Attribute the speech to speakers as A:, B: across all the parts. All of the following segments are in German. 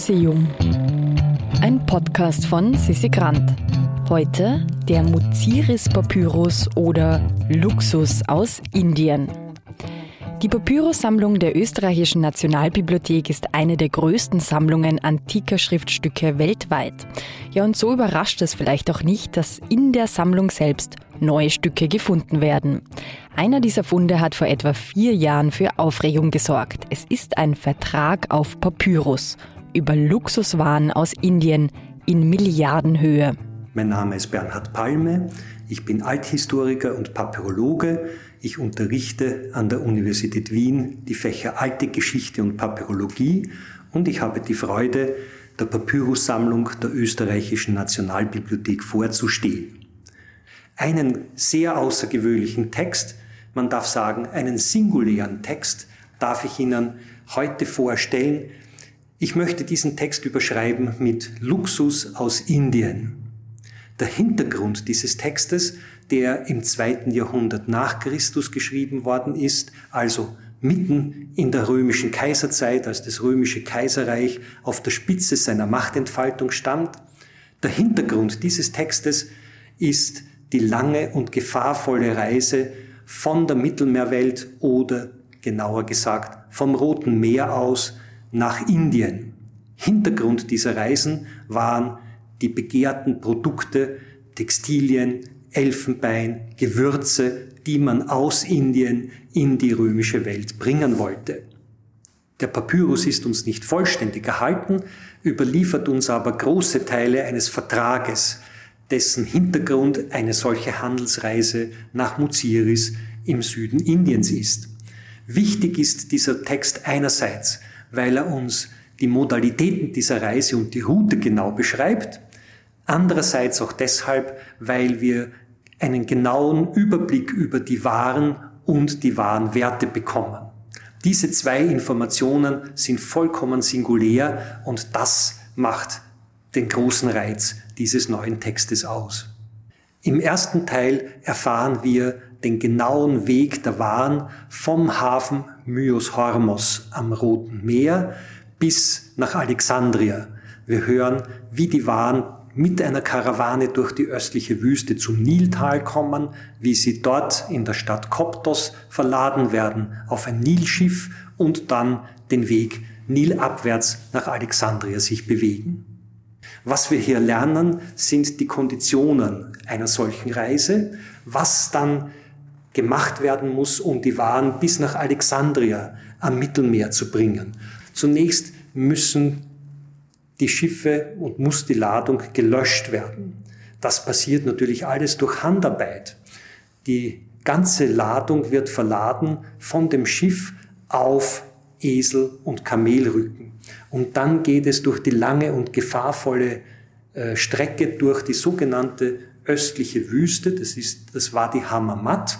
A: Museum. Ein Podcast von Sissi Grant. Heute der Muziris Papyrus oder Luxus aus Indien. Die Papyrus-Sammlung der Österreichischen Nationalbibliothek ist eine der größten Sammlungen antiker Schriftstücke weltweit. Ja, und so überrascht es vielleicht auch nicht, dass in der Sammlung selbst neue Stücke gefunden werden. Einer dieser Funde hat vor etwa vier Jahren für Aufregung gesorgt. Es ist ein Vertrag auf Papyrus über Luxuswaren aus Indien in Milliardenhöhe.
B: Mein Name ist Bernhard Palme. Ich bin Althistoriker und Papyrologe. Ich unterrichte an der Universität Wien die Fächer Alte Geschichte und Papyrologie und ich habe die Freude, der Papyrussammlung der Österreichischen Nationalbibliothek vorzustehen. Einen sehr außergewöhnlichen Text, man darf sagen einen singulären Text, darf ich Ihnen heute vorstellen. Ich möchte diesen Text überschreiben mit Luxus aus Indien. Der Hintergrund dieses Textes, der im zweiten Jahrhundert nach Christus geschrieben worden ist, also mitten in der römischen Kaiserzeit, als das römische Kaiserreich auf der Spitze seiner Machtentfaltung stand. Der Hintergrund dieses Textes ist die lange und gefahrvolle Reise von der Mittelmeerwelt oder genauer gesagt vom Roten Meer aus nach Indien. Hintergrund dieser Reisen waren die begehrten Produkte, Textilien, Elfenbein, Gewürze, die man aus Indien in die römische Welt bringen wollte. Der Papyrus ist uns nicht vollständig erhalten, überliefert uns aber große Teile eines Vertrages, dessen Hintergrund eine solche Handelsreise nach Muziris im Süden Indiens ist. Wichtig ist dieser Text einerseits, weil er uns die Modalitäten dieser Reise und die Route genau beschreibt, Andererseits auch deshalb, weil wir einen genauen Überblick über die Waren und die Warenwerte bekommen. Diese zwei Informationen sind vollkommen singulär und das macht den großen Reiz dieses neuen Textes aus. Im ersten Teil erfahren wir den genauen Weg der Waren vom Hafen Myos Hormos am Roten Meer bis nach Alexandria. Wir hören, wie die Waren mit einer Karawane durch die östliche Wüste zum Niltal kommen, wie sie dort in der Stadt Koptos verladen werden auf ein Nilschiff und dann den Weg nilabwärts nach Alexandria sich bewegen. Was wir hier lernen, sind die Konditionen einer solchen Reise, was dann gemacht werden muss, um die Waren bis nach Alexandria am Mittelmeer zu bringen. Zunächst müssen die Schiffe und muss die Ladung gelöscht werden. Das passiert natürlich alles durch Handarbeit. Die ganze Ladung wird verladen von dem Schiff auf Esel und Kamelrücken. Und dann geht es durch die lange und gefahrvolle äh, Strecke durch die sogenannte östliche Wüste. Das, ist, das war die Hammamat.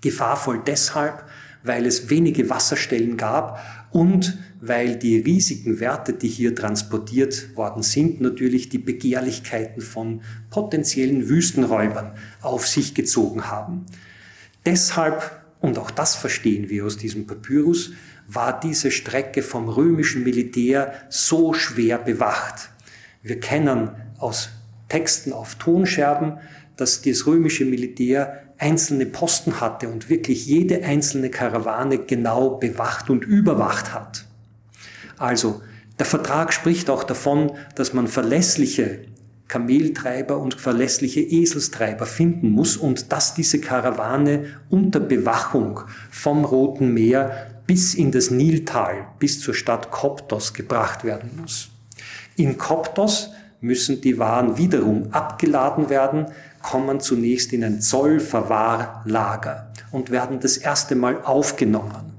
B: Gefahrvoll deshalb, weil es wenige Wasserstellen gab und weil die riesigen Werte, die hier transportiert worden sind, natürlich die Begehrlichkeiten von potenziellen Wüstenräubern auf sich gezogen haben. Deshalb, und auch das verstehen wir aus diesem Papyrus, war diese Strecke vom römischen Militär so schwer bewacht. Wir kennen aus Texten auf Tonscherben, dass das römische Militär einzelne Posten hatte und wirklich jede einzelne Karawane genau bewacht und überwacht hat. Also, der Vertrag spricht auch davon, dass man verlässliche Kameltreiber und verlässliche Eselstreiber finden muss und dass diese Karawane unter Bewachung vom Roten Meer bis in das Niltal, bis zur Stadt Koptos gebracht werden muss. In Koptos müssen die Waren wiederum abgeladen werden, kommen zunächst in ein Zollverwahrlager und werden das erste Mal aufgenommen.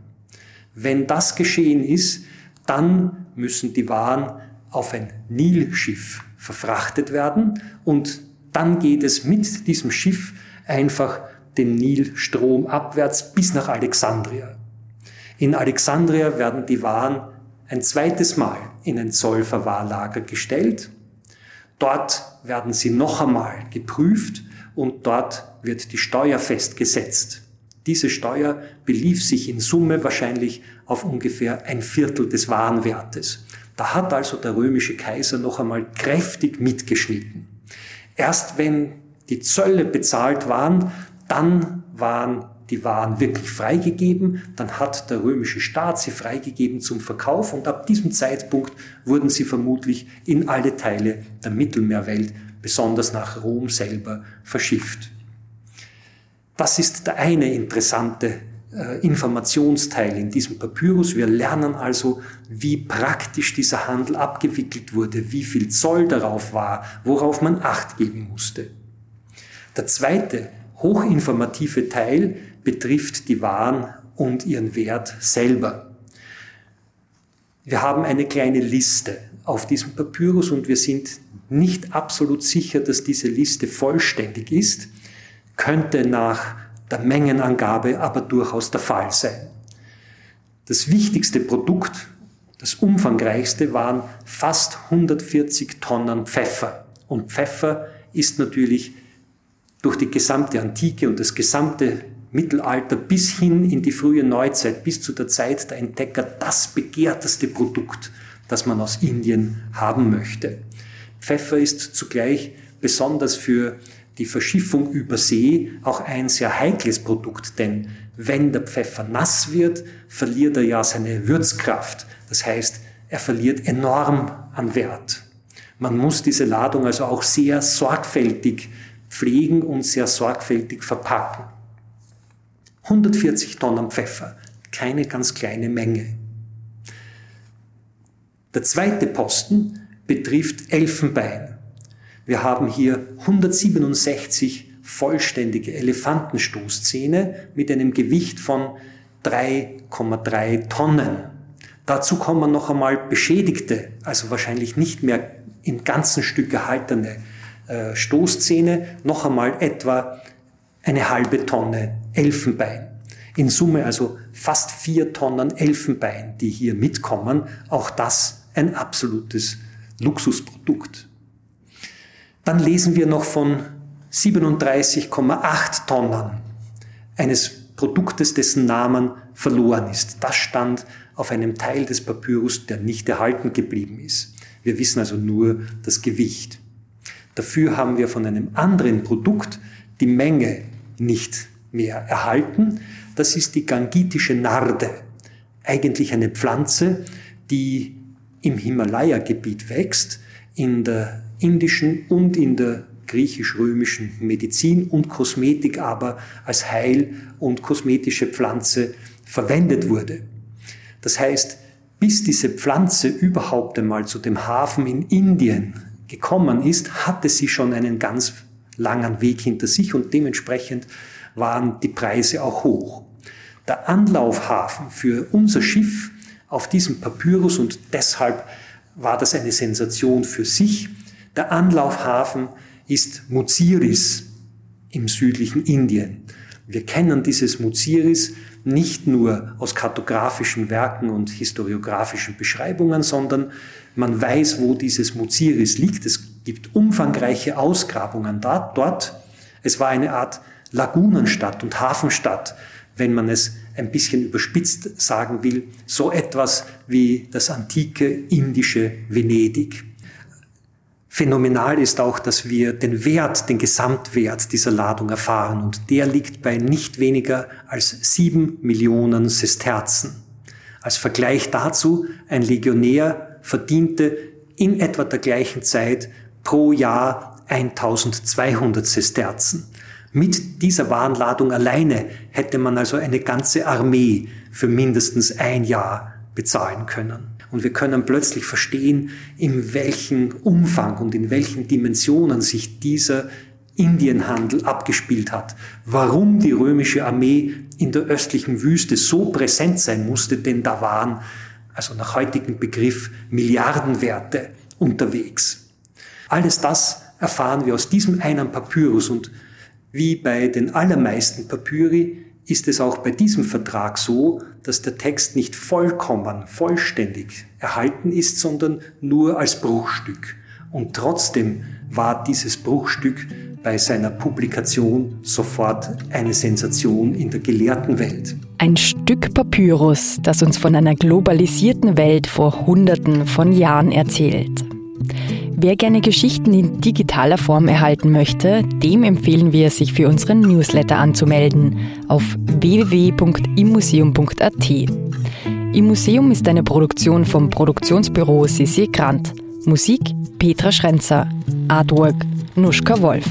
B: Wenn das geschehen ist, dann müssen die Waren auf ein Nilschiff verfrachtet werden und dann geht es mit diesem Schiff einfach den Nilstrom abwärts bis nach Alexandria. In Alexandria werden die Waren ein zweites Mal in ein Zollverwahrlager gestellt Dort werden sie noch einmal geprüft und dort wird die Steuer festgesetzt. Diese Steuer belief sich in Summe wahrscheinlich auf ungefähr ein Viertel des Warenwertes. Da hat also der römische Kaiser noch einmal kräftig mitgeschnitten. Erst wenn die Zölle bezahlt waren, dann waren die Waren wirklich freigegeben, dann hat der römische Staat sie freigegeben zum Verkauf und ab diesem Zeitpunkt wurden sie vermutlich in alle Teile der Mittelmeerwelt, besonders nach Rom selber, verschifft. Das ist der eine interessante äh, Informationsteil in diesem Papyrus. Wir lernen also, wie praktisch dieser Handel abgewickelt wurde, wie viel Zoll darauf war, worauf man Acht geben musste. Der zweite hochinformative Teil betrifft die Waren und ihren Wert selber. Wir haben eine kleine Liste auf diesem Papyrus und wir sind nicht absolut sicher, dass diese Liste vollständig ist, könnte nach der Mengenangabe aber durchaus der Fall sein. Das wichtigste Produkt, das umfangreichste, waren fast 140 Tonnen Pfeffer. Und Pfeffer ist natürlich durch die gesamte Antike und das gesamte Mittelalter bis hin in die frühe Neuzeit, bis zu der Zeit der Entdecker, das begehrteste Produkt, das man aus Indien haben möchte. Pfeffer ist zugleich besonders für die Verschiffung über See auch ein sehr heikles Produkt, denn wenn der Pfeffer nass wird, verliert er ja seine Würzkraft. Das heißt, er verliert enorm an Wert. Man muss diese Ladung also auch sehr sorgfältig pflegen und sehr sorgfältig verpacken. 140 Tonnen Pfeffer, keine ganz kleine Menge. Der zweite Posten betrifft Elfenbein. Wir haben hier 167 vollständige Elefantenstoßzähne mit einem Gewicht von 3,3 Tonnen. Dazu kommen noch einmal beschädigte, also wahrscheinlich nicht mehr im ganzen Stück erhaltene äh, Stoßzähne noch einmal etwa eine halbe Tonne Elfenbein. In Summe also fast vier Tonnen Elfenbein, die hier mitkommen. Auch das ein absolutes Luxusprodukt. Dann lesen wir noch von 37,8 Tonnen eines Produktes, dessen Namen verloren ist. Das stand auf einem Teil des Papyrus, der nicht erhalten geblieben ist. Wir wissen also nur das Gewicht. Dafür haben wir von einem anderen Produkt die Menge nicht mehr erhalten. Das ist die gangitische Narde. Eigentlich eine Pflanze, die im Himalaya-Gebiet wächst, in der indischen und in der griechisch-römischen Medizin und Kosmetik aber als Heil- und kosmetische Pflanze verwendet wurde. Das heißt, bis diese Pflanze überhaupt einmal zu dem Hafen in Indien gekommen ist, hatte sie schon einen ganz langen Weg hinter sich und dementsprechend waren die Preise auch hoch. Der Anlaufhafen für unser Schiff auf diesem Papyrus und deshalb war das eine Sensation für sich. Der Anlaufhafen ist Muziris im südlichen Indien. Wir kennen dieses Muziris nicht nur aus kartografischen Werken und historiografischen Beschreibungen, sondern man weiß, wo dieses Muziris liegt. Es gibt umfangreiche Ausgrabungen dort. Es war eine Art Lagunenstadt und Hafenstadt, wenn man es ein bisschen überspitzt sagen will, so etwas wie das antike indische Venedig. Phänomenal ist auch, dass wir den Wert, den Gesamtwert dieser Ladung erfahren und der liegt bei nicht weniger als sieben Millionen Sesterzen. Als Vergleich dazu, ein Legionär verdiente in etwa der gleichen Zeit pro Jahr 1200 Sesterzen. Mit dieser Warenladung alleine hätte man also eine ganze Armee für mindestens ein Jahr bezahlen können. Und wir können plötzlich verstehen, in welchem Umfang und in welchen Dimensionen sich dieser Indienhandel abgespielt hat. Warum die römische Armee in der östlichen Wüste so präsent sein musste, denn da waren, also nach heutigem Begriff, Milliardenwerte unterwegs. Alles das erfahren wir aus diesem einen Papyrus und wie bei den allermeisten Papyri ist es auch bei diesem Vertrag so, dass der Text nicht vollkommen, vollständig erhalten ist, sondern nur als Bruchstück. Und trotzdem war dieses Bruchstück bei seiner Publikation sofort eine Sensation in der gelehrten Welt.
A: Ein Stück Papyrus, das uns von einer globalisierten Welt vor Hunderten von Jahren erzählt. Wer gerne Geschichten in digitaler Form erhalten möchte, dem empfehlen wir, sich für unseren Newsletter anzumelden auf www.immuseum.at. Im Museum ist eine Produktion vom Produktionsbüro Sissi Grant. Musik Petra Schrenzer. Artwork Nuschka Wolf.